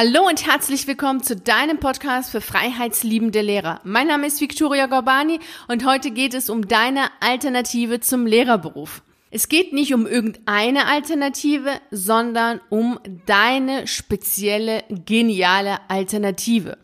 Hallo und herzlich willkommen zu deinem Podcast für freiheitsliebende Lehrer. Mein Name ist Victoria Gorbani und heute geht es um deine Alternative zum Lehrerberuf. Es geht nicht um irgendeine Alternative, sondern um deine spezielle, geniale Alternative.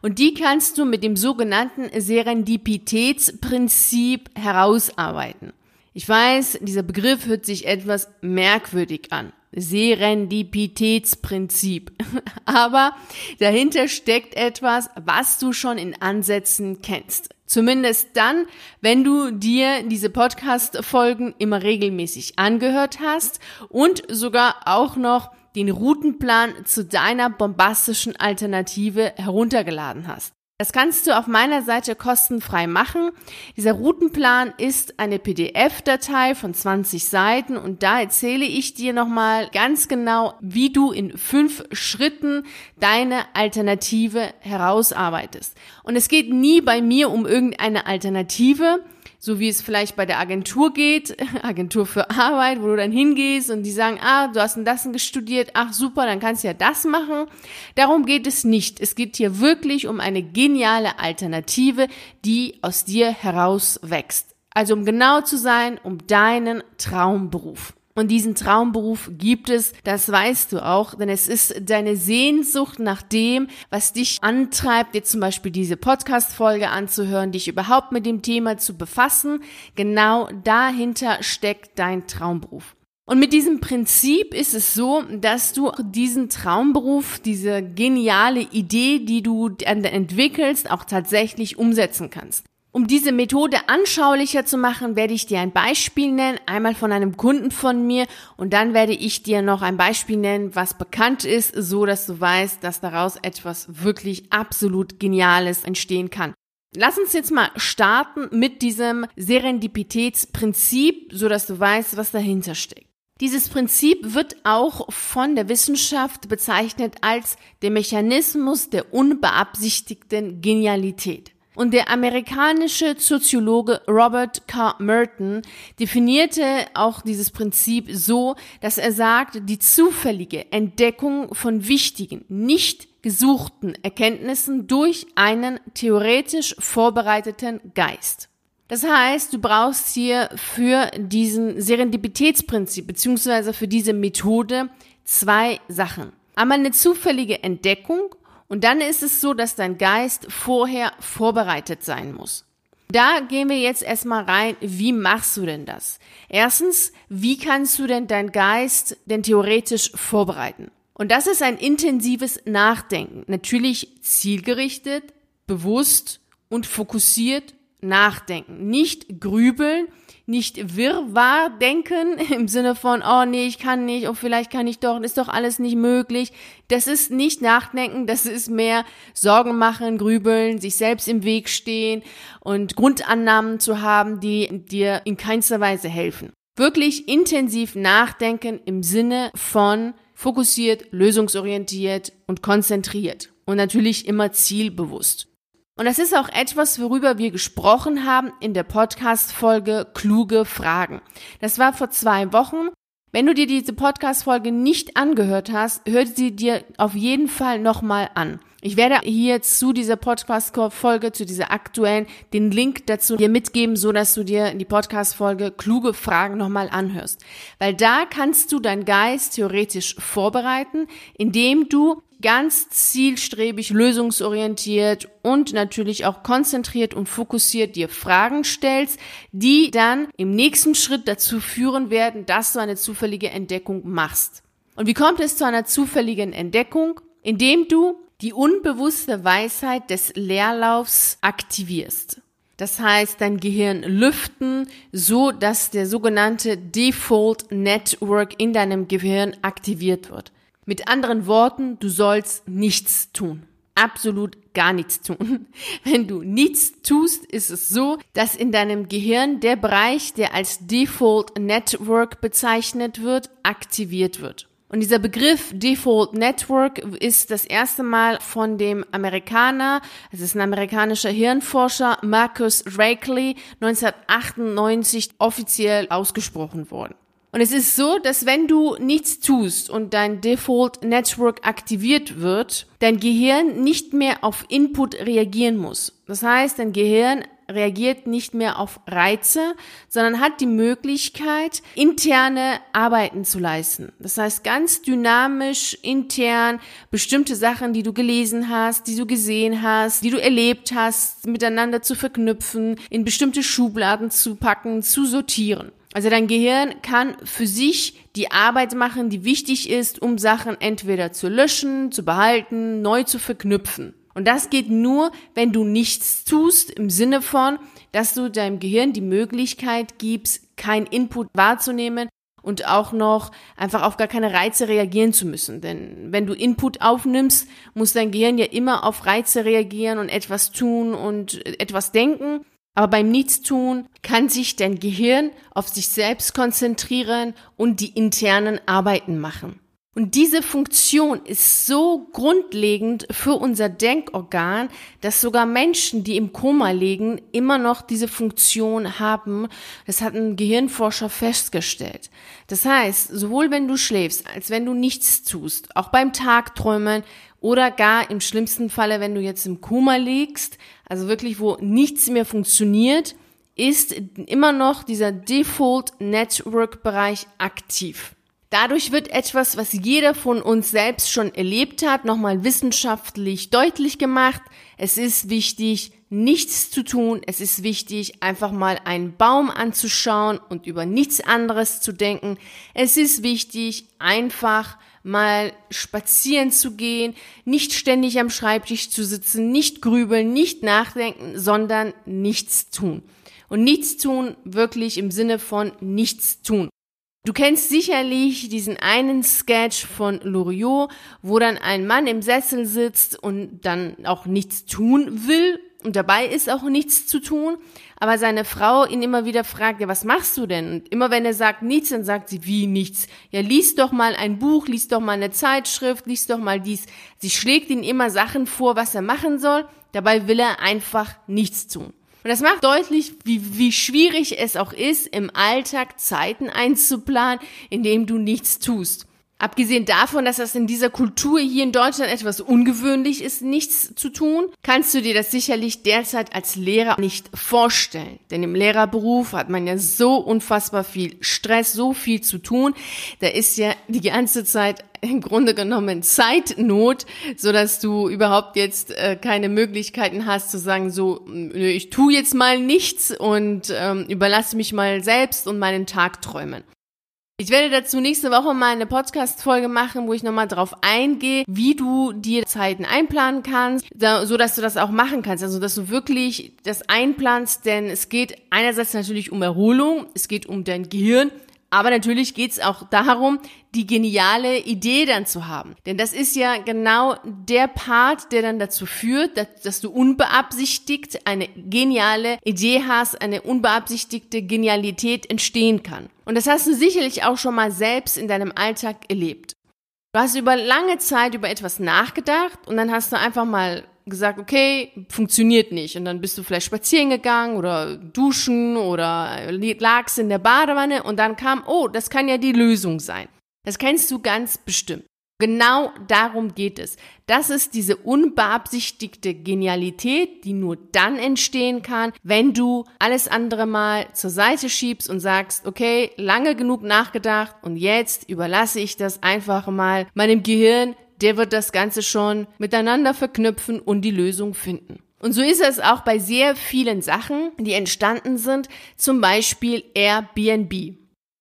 Und die kannst du mit dem sogenannten Serendipitätsprinzip herausarbeiten. Ich weiß, dieser Begriff hört sich etwas merkwürdig an. Serendipitätsprinzip. Aber dahinter steckt etwas, was du schon in Ansätzen kennst. Zumindest dann, wenn du dir diese Podcast-Folgen immer regelmäßig angehört hast und sogar auch noch den Routenplan zu deiner bombastischen Alternative heruntergeladen hast. Das kannst du auf meiner Seite kostenfrei machen. Dieser Routenplan ist eine PDF-Datei von 20 Seiten und da erzähle ich dir nochmal ganz genau, wie du in fünf Schritten deine Alternative herausarbeitest. Und es geht nie bei mir um irgendeine Alternative, so wie es vielleicht bei der Agentur geht, Agentur für Arbeit, wo du dann hingehst und die sagen, ah, du hast ein das studiert, ach super, dann kannst du ja das machen. Darum geht es nicht. Es geht hier wirklich um eine geniale Alternative, die aus dir heraus wächst. Also um genau zu sein, um deinen Traumberuf. Und diesen Traumberuf gibt es, das weißt du auch, denn es ist deine Sehnsucht nach dem, was dich antreibt, dir zum Beispiel diese Podcast-Folge anzuhören, dich überhaupt mit dem Thema zu befassen. Genau dahinter steckt dein Traumberuf. Und mit diesem Prinzip ist es so, dass du diesen Traumberuf, diese geniale Idee, die du entwickelst, auch tatsächlich umsetzen kannst. Um diese Methode anschaulicher zu machen, werde ich dir ein Beispiel nennen, einmal von einem Kunden von mir und dann werde ich dir noch ein Beispiel nennen, was bekannt ist, so dass du weißt, dass daraus etwas wirklich absolut Geniales entstehen kann. Lass uns jetzt mal starten mit diesem Serendipitätsprinzip, so dass du weißt, was dahinter steckt. Dieses Prinzip wird auch von der Wissenschaft bezeichnet als der Mechanismus der unbeabsichtigten Genialität. Und der amerikanische Soziologe Robert K. Merton definierte auch dieses Prinzip so, dass er sagt, die zufällige Entdeckung von wichtigen, nicht gesuchten Erkenntnissen durch einen theoretisch vorbereiteten Geist. Das heißt, du brauchst hier für diesen Serendipitätsprinzip beziehungsweise für diese Methode zwei Sachen. Einmal eine zufällige Entdeckung und dann ist es so, dass dein Geist vorher vorbereitet sein muss. Da gehen wir jetzt erstmal rein, wie machst du denn das? Erstens, wie kannst du denn dein Geist denn theoretisch vorbereiten? Und das ist ein intensives Nachdenken. Natürlich zielgerichtet, bewusst und fokussiert nachdenken. Nicht grübeln, nicht wirrwarr denken im Sinne von, oh nee, ich kann nicht, oh vielleicht kann ich doch, ist doch alles nicht möglich. Das ist nicht nachdenken, das ist mehr Sorgen machen, grübeln, sich selbst im Weg stehen und Grundannahmen zu haben, die dir in keinster Weise helfen. Wirklich intensiv nachdenken im Sinne von fokussiert, lösungsorientiert und konzentriert und natürlich immer zielbewusst. Und das ist auch etwas, worüber wir gesprochen haben in der Podcast-Folge Kluge Fragen. Das war vor zwei Wochen. Wenn du dir diese Podcast-Folge nicht angehört hast, hör sie dir auf jeden Fall nochmal an. Ich werde hier zu dieser Podcast-Folge, zu dieser aktuellen, den Link dazu dir mitgeben, so dass du dir die Podcast-Folge kluge Fragen nochmal anhörst. Weil da kannst du deinen Geist theoretisch vorbereiten, indem du ganz zielstrebig, lösungsorientiert und natürlich auch konzentriert und fokussiert dir Fragen stellst, die dann im nächsten Schritt dazu führen werden, dass du eine zufällige Entdeckung machst. Und wie kommt es zu einer zufälligen Entdeckung? Indem du die unbewusste Weisheit des Leerlaufs aktivierst. Das heißt, dein Gehirn lüften, so dass der sogenannte Default Network in deinem Gehirn aktiviert wird. Mit anderen Worten, du sollst nichts tun. Absolut gar nichts tun. Wenn du nichts tust, ist es so, dass in deinem Gehirn der Bereich, der als Default Network bezeichnet wird, aktiviert wird. Und dieser Begriff Default Network ist das erste Mal von dem Amerikaner, es ist ein amerikanischer Hirnforscher, Marcus Rakeley, 1998 offiziell ausgesprochen worden. Und es ist so, dass wenn du nichts tust und dein Default Network aktiviert wird, dein Gehirn nicht mehr auf Input reagieren muss. Das heißt, dein Gehirn reagiert nicht mehr auf Reize, sondern hat die Möglichkeit, interne Arbeiten zu leisten. Das heißt, ganz dynamisch, intern, bestimmte Sachen, die du gelesen hast, die du gesehen hast, die du erlebt hast, miteinander zu verknüpfen, in bestimmte Schubladen zu packen, zu sortieren. Also dein Gehirn kann für sich die Arbeit machen, die wichtig ist, um Sachen entweder zu löschen, zu behalten, neu zu verknüpfen. Und das geht nur, wenn du nichts tust, im Sinne von, dass du deinem Gehirn die Möglichkeit gibst, kein Input wahrzunehmen und auch noch einfach auf gar keine Reize reagieren zu müssen. Denn wenn du Input aufnimmst, muss dein Gehirn ja immer auf Reize reagieren und etwas tun und etwas denken. Aber beim Nichtstun kann sich dein Gehirn auf sich selbst konzentrieren und die internen Arbeiten machen. Und diese Funktion ist so grundlegend für unser Denkorgan, dass sogar Menschen, die im Koma liegen, immer noch diese Funktion haben. Das hat ein Gehirnforscher festgestellt. Das heißt, sowohl wenn du schläfst, als wenn du nichts tust, auch beim Tagträumen oder gar im schlimmsten Falle, wenn du jetzt im Koma liegst, also wirklich, wo nichts mehr funktioniert, ist immer noch dieser Default Network Bereich aktiv. Dadurch wird etwas, was jeder von uns selbst schon erlebt hat, nochmal wissenschaftlich deutlich gemacht. Es ist wichtig, nichts zu tun. Es ist wichtig, einfach mal einen Baum anzuschauen und über nichts anderes zu denken. Es ist wichtig, einfach mal spazieren zu gehen, nicht ständig am Schreibtisch zu sitzen, nicht grübeln, nicht nachdenken, sondern nichts tun. Und nichts tun wirklich im Sinne von nichts tun. Du kennst sicherlich diesen einen Sketch von Loriot, wo dann ein Mann im Sessel sitzt und dann auch nichts tun will und dabei ist auch nichts zu tun, aber seine Frau ihn immer wieder fragt, ja, was machst du denn? Und immer wenn er sagt nichts, dann sagt sie, wie nichts? Ja, lies doch mal ein Buch, lies doch mal eine Zeitschrift, lies doch mal dies. Sie schlägt ihm immer Sachen vor, was er machen soll, dabei will er einfach nichts tun. Und das macht deutlich, wie, wie schwierig es auch ist, im Alltag Zeiten einzuplanen, indem du nichts tust. Abgesehen davon, dass das in dieser Kultur hier in Deutschland etwas ungewöhnlich ist, nichts zu tun, kannst du dir das sicherlich derzeit als Lehrer nicht vorstellen. Denn im Lehrerberuf hat man ja so unfassbar viel Stress, so viel zu tun. Da ist ja die ganze Zeit im Grunde genommen Zeitnot, so dass du überhaupt jetzt äh, keine Möglichkeiten hast zu sagen, so, ich tu jetzt mal nichts und ähm, überlasse mich mal selbst und meinen Tagträumen. Ich werde dazu nächste Woche mal eine Podcast-Folge machen, wo ich nochmal drauf eingehe, wie du dir Zeiten einplanen kannst, so dass du das auch machen kannst. Also, dass du wirklich das einplanst, denn es geht einerseits natürlich um Erholung, es geht um dein Gehirn, aber natürlich geht's auch darum, die geniale Idee dann zu haben. Denn das ist ja genau der Part, der dann dazu führt, dass, dass, du unbeabsichtigt eine geniale Idee hast, eine unbeabsichtigte Genialität entstehen kann. Und das hast du sicherlich auch schon mal selbst in deinem Alltag erlebt. Du hast über lange Zeit über etwas nachgedacht und dann hast du einfach mal gesagt, okay, funktioniert nicht. Und dann bist du vielleicht spazieren gegangen oder duschen oder lagst in der Badewanne und dann kam, oh, das kann ja die Lösung sein. Das kennst du ganz bestimmt. Genau darum geht es. Das ist diese unbeabsichtigte Genialität, die nur dann entstehen kann, wenn du alles andere mal zur Seite schiebst und sagst, okay, lange genug nachgedacht und jetzt überlasse ich das einfach mal meinem Gehirn, der wird das Ganze schon miteinander verknüpfen und die Lösung finden. Und so ist es auch bei sehr vielen Sachen, die entstanden sind, zum Beispiel Airbnb.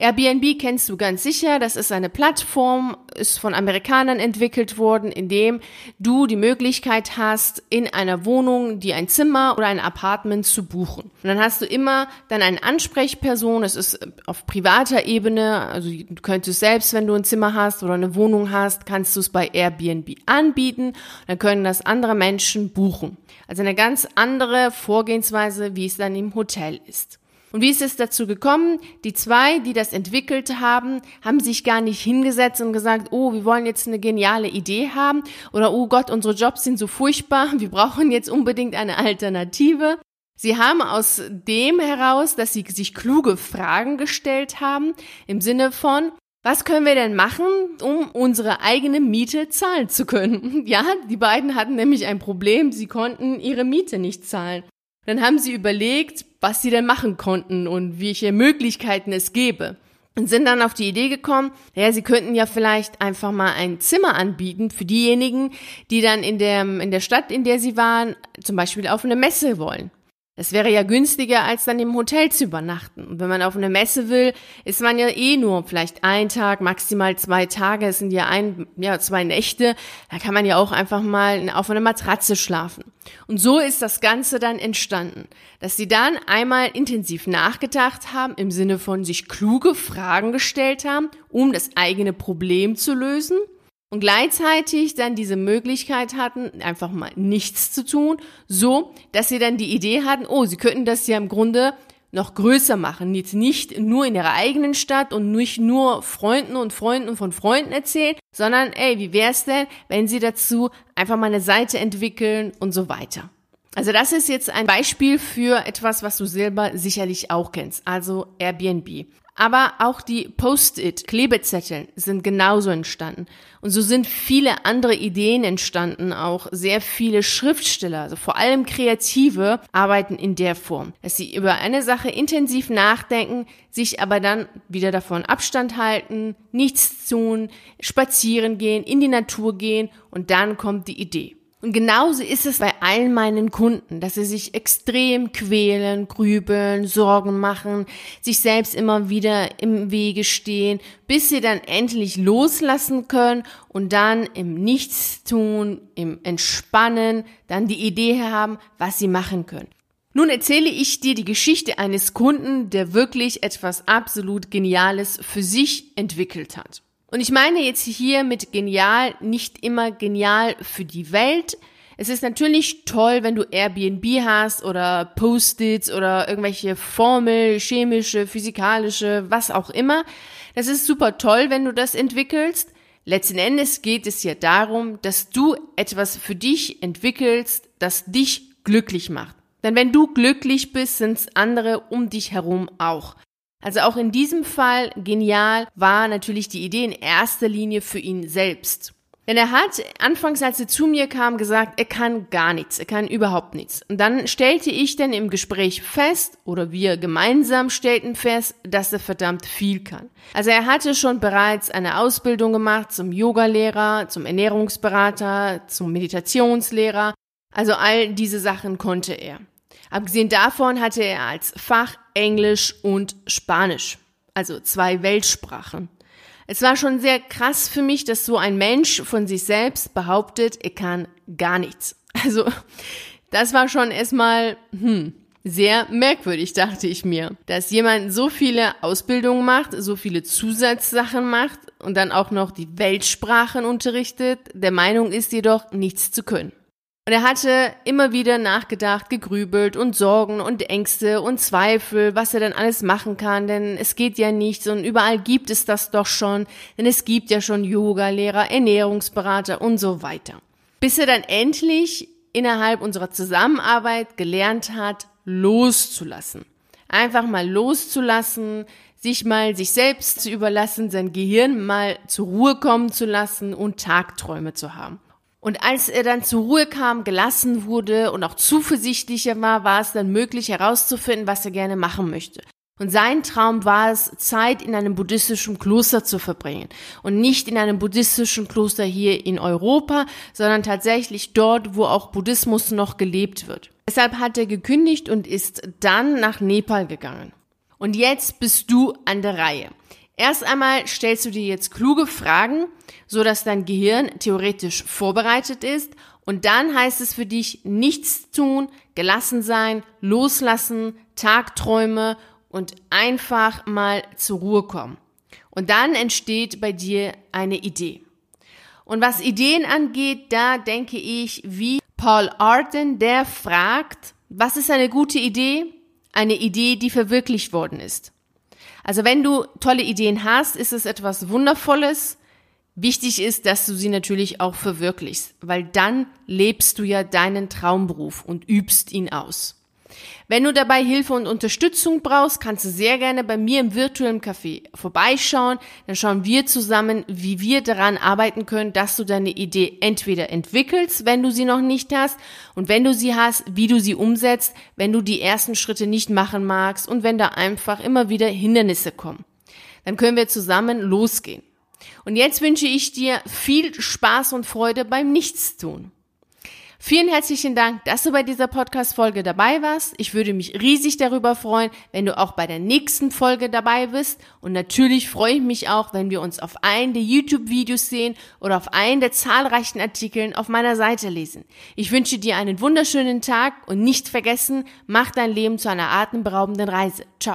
Airbnb kennst du ganz sicher. Das ist eine Plattform, ist von Amerikanern entwickelt worden, in dem du die Möglichkeit hast, in einer Wohnung, die ein Zimmer oder ein Apartment zu buchen. Und dann hast du immer dann eine Ansprechperson. Es ist auf privater Ebene. Also du könntest selbst, wenn du ein Zimmer hast oder eine Wohnung hast, kannst du es bei Airbnb anbieten. Dann können das andere Menschen buchen. Also eine ganz andere Vorgehensweise, wie es dann im Hotel ist. Und wie ist es dazu gekommen? Die zwei, die das entwickelt haben, haben sich gar nicht hingesetzt und gesagt, oh, wir wollen jetzt eine geniale Idee haben oder oh Gott, unsere Jobs sind so furchtbar, wir brauchen jetzt unbedingt eine Alternative, Sie haben aus dem heraus, dass sie sich kluge Fragen gestellt haben, im Sinne von, was können wir denn machen, um unsere eigene Miete zahlen zu können? Ja, die beiden hatten nämlich ein Problem, sie konnten ihre Miete nicht zahlen. Dann haben sie überlegt, was sie denn machen konnten und welche Möglichkeiten es gäbe und sind dann auf die Idee gekommen, ja, sie könnten ja vielleicht einfach mal ein Zimmer anbieten für diejenigen, die dann in der, in der Stadt, in der sie waren, zum Beispiel auf eine Messe wollen. Es wäre ja günstiger, als dann im Hotel zu übernachten. Und wenn man auf eine Messe will, ist man ja eh nur vielleicht ein Tag, maximal zwei Tage. Es sind ja ein, ja, zwei Nächte. Da kann man ja auch einfach mal auf einer Matratze schlafen. Und so ist das Ganze dann entstanden. Dass sie dann einmal intensiv nachgedacht haben, im Sinne von sich kluge Fragen gestellt haben, um das eigene Problem zu lösen und gleichzeitig dann diese Möglichkeit hatten, einfach mal nichts zu tun, so dass sie dann die Idee hatten, oh, sie könnten das ja im Grunde noch größer machen, jetzt nicht nur in ihrer eigenen Stadt und nicht nur Freunden und Freunden von Freunden erzählen, sondern ey, wie wär's denn, wenn sie dazu einfach mal eine Seite entwickeln und so weiter. Also das ist jetzt ein Beispiel für etwas, was du selber sicherlich auch kennst, also Airbnb. Aber auch die Post-it-Klebezettel sind genauso entstanden. Und so sind viele andere Ideen entstanden, auch sehr viele Schriftsteller, also vor allem Kreative, arbeiten in der Form, dass sie über eine Sache intensiv nachdenken, sich aber dann wieder davon Abstand halten, nichts tun, spazieren gehen, in die Natur gehen und dann kommt die Idee. Und genauso ist es bei allen meinen Kunden, dass sie sich extrem quälen, grübeln, Sorgen machen, sich selbst immer wieder im Wege stehen, bis sie dann endlich loslassen können und dann im Nichtstun, im Entspannen, dann die Idee haben, was sie machen können. Nun erzähle ich dir die Geschichte eines Kunden, der wirklich etwas absolut Geniales für sich entwickelt hat. Und ich meine jetzt hier mit genial nicht immer genial für die Welt. Es ist natürlich toll, wenn du Airbnb hast oder Post-its oder irgendwelche Formel, chemische, physikalische, was auch immer. Das ist super toll, wenn du das entwickelst. Letzten Endes geht es ja darum, dass du etwas für dich entwickelst, das dich glücklich macht. Denn wenn du glücklich bist, sind es andere um dich herum auch. Also auch in diesem Fall genial war natürlich die Idee in erster Linie für ihn selbst. Denn er hat anfangs, als er zu mir kam, gesagt, er kann gar nichts, er kann überhaupt nichts. Und dann stellte ich dann im Gespräch fest, oder wir gemeinsam stellten fest, dass er verdammt viel kann. Also er hatte schon bereits eine Ausbildung gemacht zum Yogalehrer, zum Ernährungsberater, zum Meditationslehrer. Also all diese Sachen konnte er. Abgesehen davon hatte er als Fach Englisch und Spanisch, also zwei Weltsprachen. Es war schon sehr krass für mich, dass so ein Mensch von sich selbst behauptet, er kann gar nichts. Also, das war schon erstmal, hm, sehr merkwürdig, dachte ich mir, dass jemand so viele Ausbildungen macht, so viele Zusatzsachen macht und dann auch noch die Weltsprachen unterrichtet, der Meinung ist jedoch, nichts zu können. Und er hatte immer wieder nachgedacht, gegrübelt und Sorgen und Ängste und Zweifel, was er denn alles machen kann, denn es geht ja nichts und überall gibt es das doch schon, denn es gibt ja schon Yoga-Lehrer, Ernährungsberater und so weiter. Bis er dann endlich innerhalb unserer Zusammenarbeit gelernt hat, loszulassen. Einfach mal loszulassen, sich mal sich selbst zu überlassen, sein Gehirn mal zur Ruhe kommen zu lassen und Tagträume zu haben. Und als er dann zur Ruhe kam, gelassen wurde und auch zuversichtlicher war, war es dann möglich herauszufinden, was er gerne machen möchte. Und sein Traum war es, Zeit in einem buddhistischen Kloster zu verbringen. Und nicht in einem buddhistischen Kloster hier in Europa, sondern tatsächlich dort, wo auch Buddhismus noch gelebt wird. Deshalb hat er gekündigt und ist dann nach Nepal gegangen. Und jetzt bist du an der Reihe. Erst einmal stellst du dir jetzt kluge Fragen, so dass dein Gehirn theoretisch vorbereitet ist und dann heißt es für dich nichts tun, gelassen sein, loslassen, Tagträume und einfach mal zur Ruhe kommen. Und dann entsteht bei dir eine Idee. Und was Ideen angeht, da denke ich, wie Paul Arden, der fragt, was ist eine gute Idee? Eine Idee, die verwirklicht worden ist. Also wenn du tolle Ideen hast, ist es etwas Wundervolles. Wichtig ist, dass du sie natürlich auch verwirklichst, weil dann lebst du ja deinen Traumberuf und übst ihn aus. Wenn du dabei Hilfe und Unterstützung brauchst, kannst du sehr gerne bei mir im virtuellen Café vorbeischauen. Dann schauen wir zusammen, wie wir daran arbeiten können, dass du deine Idee entweder entwickelst, wenn du sie noch nicht hast, und wenn du sie hast, wie du sie umsetzt, wenn du die ersten Schritte nicht machen magst und wenn da einfach immer wieder Hindernisse kommen. Dann können wir zusammen losgehen. Und jetzt wünsche ich dir viel Spaß und Freude beim Nichtstun. Vielen herzlichen Dank, dass du bei dieser Podcast-Folge dabei warst. Ich würde mich riesig darüber freuen, wenn du auch bei der nächsten Folge dabei bist. Und natürlich freue ich mich auch, wenn wir uns auf einen der YouTube-Videos sehen oder auf einen der zahlreichen Artikeln auf meiner Seite lesen. Ich wünsche dir einen wunderschönen Tag und nicht vergessen, mach dein Leben zu einer atemberaubenden Reise. Ciao.